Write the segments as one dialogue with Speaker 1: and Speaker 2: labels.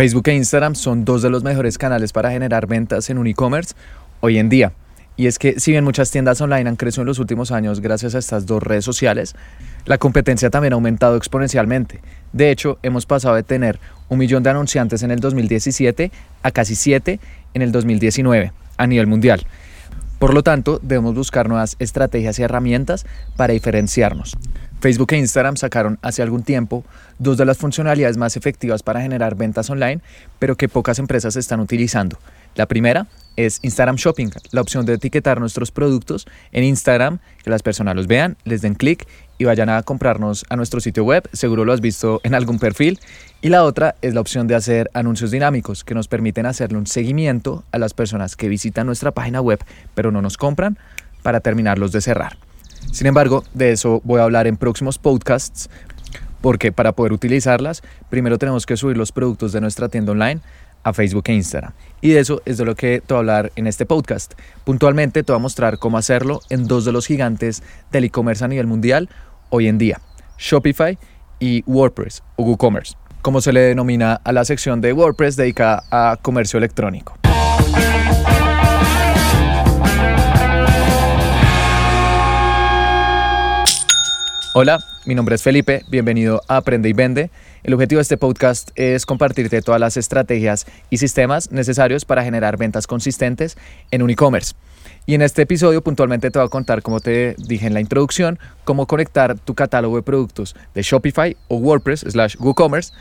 Speaker 1: Facebook e Instagram son dos de los mejores canales para generar ventas en un e-commerce hoy en día. Y es que si bien muchas tiendas online han crecido en los últimos años gracias a estas dos redes sociales, la competencia también ha aumentado exponencialmente. De hecho, hemos pasado de tener un millón de anunciantes en el 2017 a casi siete en el 2019 a nivel mundial. Por lo tanto, debemos buscar nuevas estrategias y herramientas para diferenciarnos. Facebook e Instagram sacaron hace algún tiempo dos de las funcionalidades más efectivas para generar ventas online, pero que pocas empresas están utilizando. La primera es Instagram Shopping, la opción de etiquetar nuestros productos en Instagram, que las personas los vean, les den clic y vayan a comprarnos a nuestro sitio web, seguro lo has visto en algún perfil. Y la otra es la opción de hacer anuncios dinámicos, que nos permiten hacerle un seguimiento a las personas que visitan nuestra página web, pero no nos compran, para terminarlos de cerrar. Sin embargo, de eso voy a hablar en próximos podcasts, porque para poder utilizarlas, primero tenemos que subir los productos de nuestra tienda online a Facebook e Instagram. Y de eso es de lo que te voy a hablar en este podcast. Puntualmente te voy a mostrar cómo hacerlo en dos de los gigantes del e-commerce a nivel mundial hoy en día, Shopify y WordPress o WooCommerce, como se le denomina a la sección de WordPress dedicada a comercio electrónico. Hola, mi nombre es Felipe, bienvenido a Aprende y Vende. El objetivo de este podcast es compartirte todas las estrategias y sistemas necesarios para generar ventas consistentes en un e-commerce. Y en este episodio puntualmente te voy a contar, como te dije en la introducción, cómo conectar tu catálogo de productos de Shopify o WordPress slash WooCommerce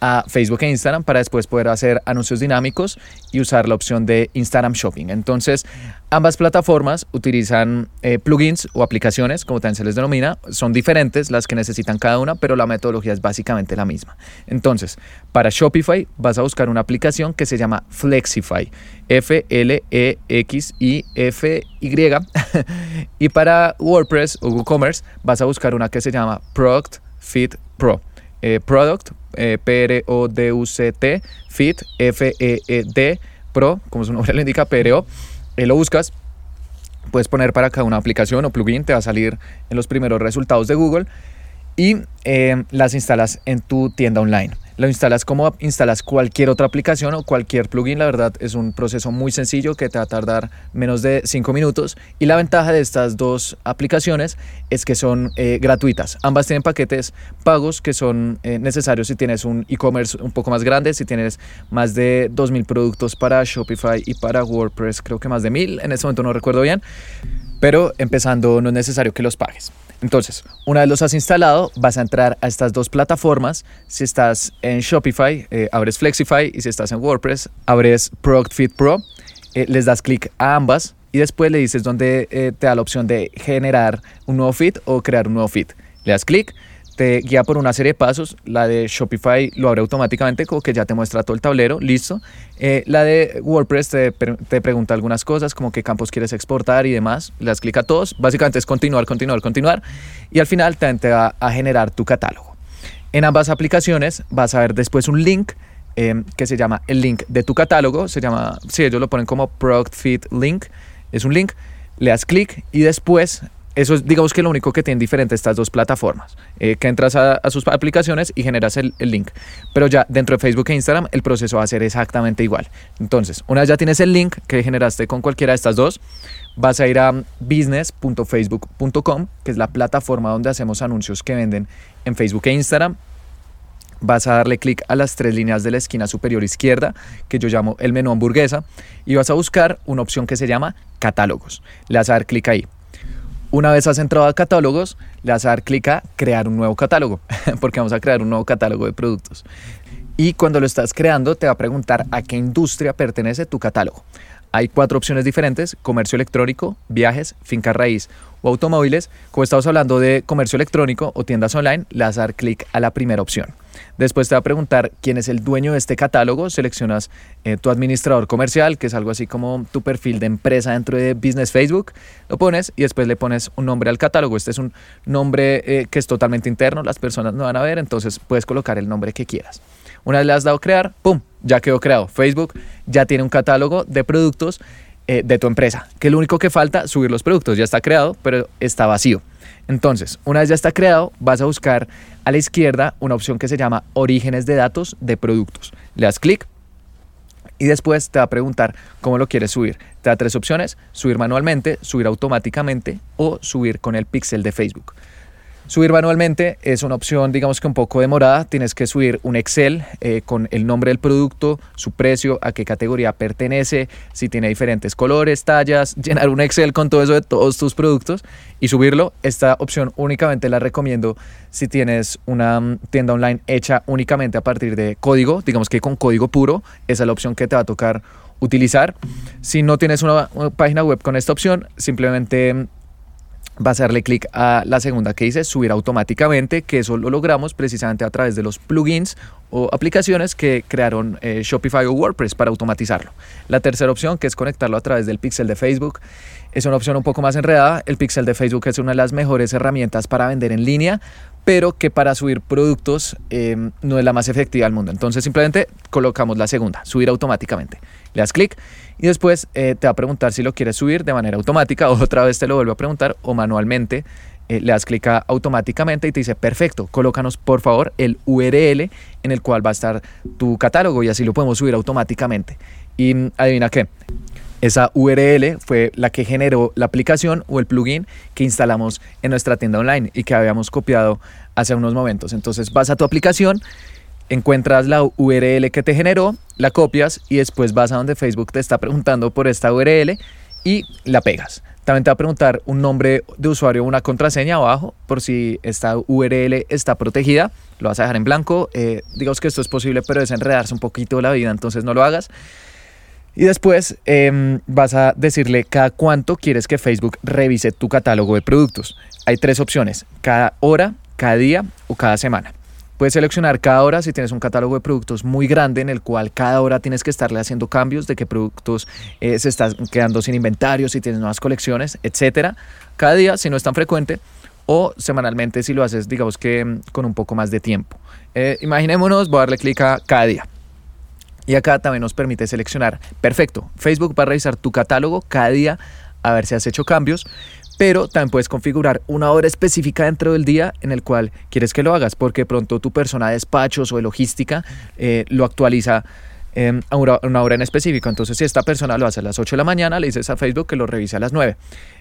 Speaker 1: a Facebook e Instagram para después poder hacer anuncios dinámicos y usar la opción de Instagram Shopping. Entonces, ambas plataformas utilizan eh, plugins o aplicaciones, como también se les denomina, son diferentes las que necesitan cada una, pero la metodología es básicamente la misma. Entonces, para Shopify vas a buscar una aplicación que se llama Flexify, F-L-E-X-I-F-Y, y para WordPress o WooCommerce vas a buscar una que se llama Product Fit Pro. Eh, product, eh, P-R-O-D-U-C-T, Fit, F-E-E-D, Pro, como su nombre le indica, P-R-O. Eh, lo buscas, puedes poner para acá una aplicación o plugin, te va a salir en los primeros resultados de Google y las instalas en tu tienda online lo instalas como instalas cualquier otra aplicación o cualquier plugin. La verdad es un proceso muy sencillo que te va a tardar menos de 5 minutos. Y la ventaja de estas dos aplicaciones es que son eh, gratuitas. Ambas tienen paquetes pagos que son eh, necesarios si tienes un e-commerce un poco más grande, si tienes más de 2.000 productos para Shopify y para WordPress, creo que más de 1.000, en este momento no recuerdo bien. Pero empezando no es necesario que los pagues. Entonces, una vez los has instalado, vas a entrar a estas dos plataformas. Si estás en Shopify, eh, abres Flexify y si estás en WordPress, abres Product Fit Pro. Eh, les das clic a ambas y después le dices dónde eh, te da la opción de generar un nuevo feed o crear un nuevo feed. Le das clic, te guía por una serie de pasos. La de Shopify lo abre automáticamente, como que ya te muestra todo el tablero, listo. Eh, la de WordPress te, te, pregunta algunas cosas, como qué campos quieres exportar y demás. Le das clic a todos. Básicamente es continuar, continuar, continuar. Y al final te, te va a generar tu catálogo. En ambas aplicaciones vas a ver después un link eh, que se llama el link de tu catálogo. Se llama, sí, ellos lo ponen como Product Feed Link. Es un link. Le das clic y después eso es, digamos que lo único que tienen diferente estas dos plataformas, eh, que entras a, sus aplicaciones y generas el, link. Pero ya dentro de Facebook e Instagram el proceso va a ser exactamente igual. Entonces, una vez ya tienes el link que generaste con cualquiera de estas dos, vas a ir a business.facebook.com, que es la plataforma donde hacemos anuncios que venden en Facebook e Instagram. Vas a darle clic a las tres líneas de la esquina superior izquierda, que yo llamo el menú hamburguesa, y vas a buscar una opción que se llama catálogos. Le vas a dar clic ahí. Una vez has entrado a catálogos, le vas a dar clic a crear un nuevo catálogo, porque vamos a crear un nuevo catálogo de productos. Y cuando lo estás creando, te va a preguntar a qué industria pertenece tu catálogo. Hay cuatro opciones diferentes, comercio electrónico, viajes, finca raíz o automóviles. Como estamos hablando de comercio electrónico o tiendas online, le vas a dar clic a la primera opción. Después te va a preguntar quién es el dueño de este catálogo. Seleccionas eh, tu administrador comercial, que es algo así como tu perfil de empresa dentro de Business Facebook. Lo pones y después le pones un nombre al catálogo. Este es un nombre eh, que es totalmente interno, las personas no van a ver, entonces puedes colocar el nombre que quieras. Una vez le has dado crear, ¡pum! Ya quedó creado. Facebook ya tiene un catálogo de productos eh, de tu empresa, que lo único que falta, subir los productos. Ya está creado, pero está vacío. Entonces, una vez ya está creado, vas a buscar a la izquierda una opción que se llama Orígenes de datos de productos. Le das clic y después te va a preguntar cómo lo quieres subir. Te da tres opciones, subir manualmente, subir automáticamente o subir con el pixel de Facebook. Subir manualmente es una opción, digamos que un poco demorada. Tienes que subir un Excel eh, con el nombre del producto, su precio, a qué categoría pertenece, si tiene diferentes colores, tallas, llenar un Excel con todo eso de todos tus productos y subirlo. Esta opción únicamente la recomiendo si tienes una mm, tienda online hecha únicamente a partir de código, digamos que con código puro. Esa es la opción que te va a tocar utilizar. Si no tienes una página web con esta opción, simplemente mm, vas a darle clic a la segunda que dice subir automáticamente, que eso lo logramos precisamente a través de los plugins o aplicaciones que crearon eh, Shopify o WordPress para automatizarlo. La tercera opción, que es conectarlo a través del pixel de Facebook, es una opción un poco más enredada. El pixel de Facebook es una de las mejores herramientas para vender en línea, pero que para subir productos em, no es la más efectiva del mundo. Entonces simplemente colocamos la segunda, subir automáticamente. Le das clic y después eh, te va a preguntar si lo quieres subir de manera automática o otra vez te lo vuelve a preguntar o manualmente. Eh, le das clic automáticamente y te dice, perfecto, colócanos por favor el URL en el cual va a estar tu catálogo y así lo podemos subir automáticamente. Y mm, adivina qué, esa URL fue la que generó la aplicación o el plugin que instalamos en nuestra tienda online y que habíamos copiado hace unos momentos. Entonces vas a tu aplicación, encuentras la URL que te generó, la copias y después vas a donde Facebook te está preguntando por esta URL y la pegas. También te va a preguntar un nombre de usuario una contraseña abajo por si esta URL está protegida. Lo vas a dejar en blanco. Eh, digamos que esto es posible, pero es enredarse un poquito la vida, entonces no lo hagas. Y después em, vas a decirle cada cuánto quieres que Facebook revise tu catálogo de productos. Hay tres opciones, cada hora, cada día o cada semana. Puedes seleccionar cada hora si tienes un catálogo de productos muy grande en el cual cada hora tienes que estarle haciendo cambios de qué productos eh, se están quedando sin inventario, si tienes nuevas colecciones, etcétera. Cada día, si no es tan frecuente, o semanalmente si lo haces, digamos que em, con un poco más de tiempo. Eh, imaginémonos, voy a darle clic a cada día. Y acá también nos permite seleccionar, perfecto, Facebook va a revisar tu catálogo cada día a ver si has hecho cambios, pero también puedes configurar una hora específica dentro del día en el cual quieres que lo hagas, porque pronto tu persona de despachos o de logística eh, lo actualiza em, a una, hora en específico. Entonces, si esta persona lo hace a las 8 de la mañana, le dices a Facebook que lo revise a las 9.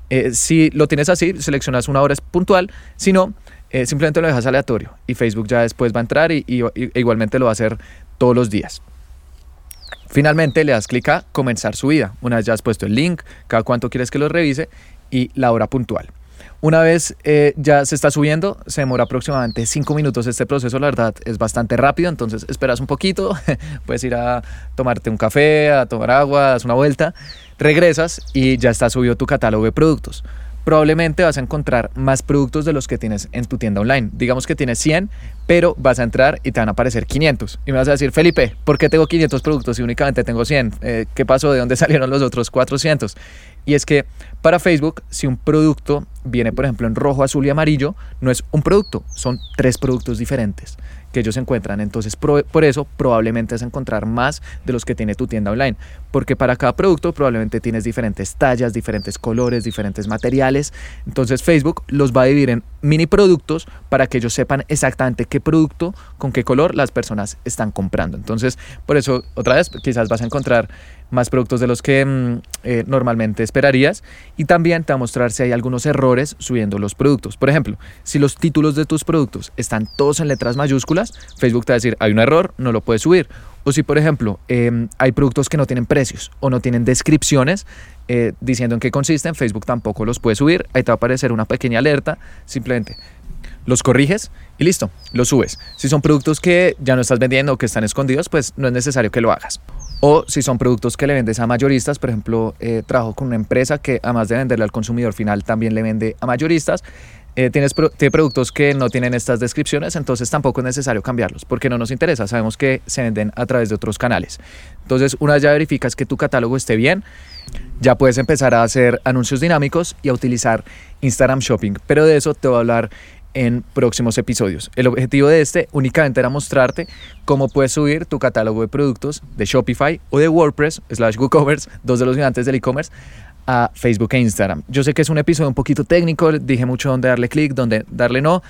Speaker 1: Eh, si lo tienes así, seleccionas una hora puntual, si no, eh, simplemente lo dejas aleatorio y Facebook ya después va a entrar y, e igualmente lo va a hacer todos los días. Finalmente le das clic a comenzar su vida. Una vez ya has puesto el link, cada cuánto quieres que lo revise y la hora puntual. Una vez eh, ya se está subiendo, se demora aproximadamente 5 minutos este proceso, la verdad es bastante rápido, entonces esperas un poquito, puedes ir a tomarte un café, a tomar agua, das una vuelta, regresas y ya está subido tu catálogo de productos probablemente vas a encontrar más productos de los que tienes en tu tienda online. Digamos que tienes 100, pero vas a entrar y te van a aparecer 500. Y me vas a decir, Felipe, ¿por qué tengo 500 productos y únicamente tengo 100? Eh, ¿Qué pasó? ¿De dónde salieron los otros 400? Y es que para Facebook, si un producto viene, por ejemplo, en rojo, azul y amarillo, no es un producto, son tres productos diferentes que ellos encuentran. Entonces, por eso probablemente vas a encontrar más de los que tiene tu tienda online, porque para cada producto probablemente tienes diferentes tallas, diferentes colores, diferentes materiales. Entonces, Facebook los va a dividir en mini productos para que ellos sepan exactamente qué producto, con qué color las personas están comprando. Entonces, por eso, otra vez, quizás vas a encontrar más productos de los que mm, eh, normalmente esperarías y también te va a mostrar si hay algunos errores subiendo los productos. Por ejemplo, si los títulos de tus productos están todos en letras mayúsculas, Facebook te va a decir hay un error, no lo puedes subir. O si, por ejemplo, em, hay productos que no tienen precios o no tienen descripciones eh, diciendo en qué consisten, Facebook tampoco los puede subir. Ahí te va a aparecer una pequeña alerta, simplemente los corriges y listo, los subes. Si son productos que ya no estás vendiendo o que están escondidos, pues no es necesario que lo hagas. O si son productos que le vendes a mayoristas, por ejemplo, eh, trabajo con una empresa que además de venderle al consumidor final también le vende a mayoristas. Eh, tienes productos que no tienen estas descripciones, entonces tampoco es necesario cambiarlos porque no nos interesa. Sabemos que se venden a través de otros canales. Entonces, una vez ya verificas que tu catálogo esté bien, ya puedes empezar a hacer anuncios dinámicos y a utilizar Instagram Shopping. Pero de eso te voy a hablar en próximos episodios. El objetivo de este únicamente era mostrarte cómo puedes subir tu catálogo de productos de Shopify o de WordPress slash WooCommerce, dos de los gigantes del e-commerce, a Facebook e Instagram. Yo sé que es un episodio un poquito técnico, dije mucho dónde darle clic, dónde darle no,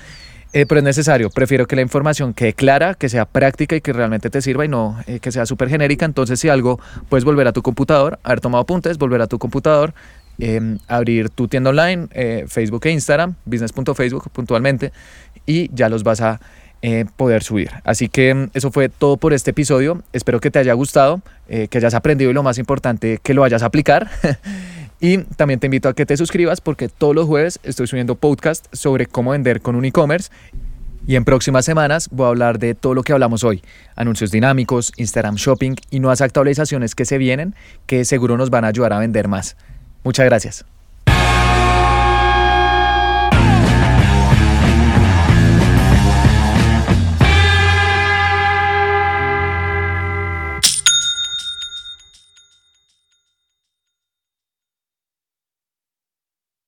Speaker 1: eh, pero es necesario. Prefiero que la información quede clara, que sea práctica y que realmente te sirva y no eh, que sea súper genérica. Entonces, si algo, puedes volver a tu computador, haber tomado apuntes, volver a tu computador, em, abrir tu tienda online, eh, Facebook e Instagram, business.facebook puntualmente, y ya los vas a poder subir. Así que em, eso fue todo por este episodio. Espero que te haya gustado, que hayas aprendido y lo más importante, que lo vayas a aplicar. Y también te invito a que te suscribas porque todos los jueves estoy subiendo podcast sobre cómo vender con un e-commerce. Y en próximas semanas voy a hablar de todo lo que hablamos hoy. Anuncios dinámicos, Instagram Shopping y nuevas actualizaciones que se vienen que seguro nos van a ayudar a vender más. Muchas gracias.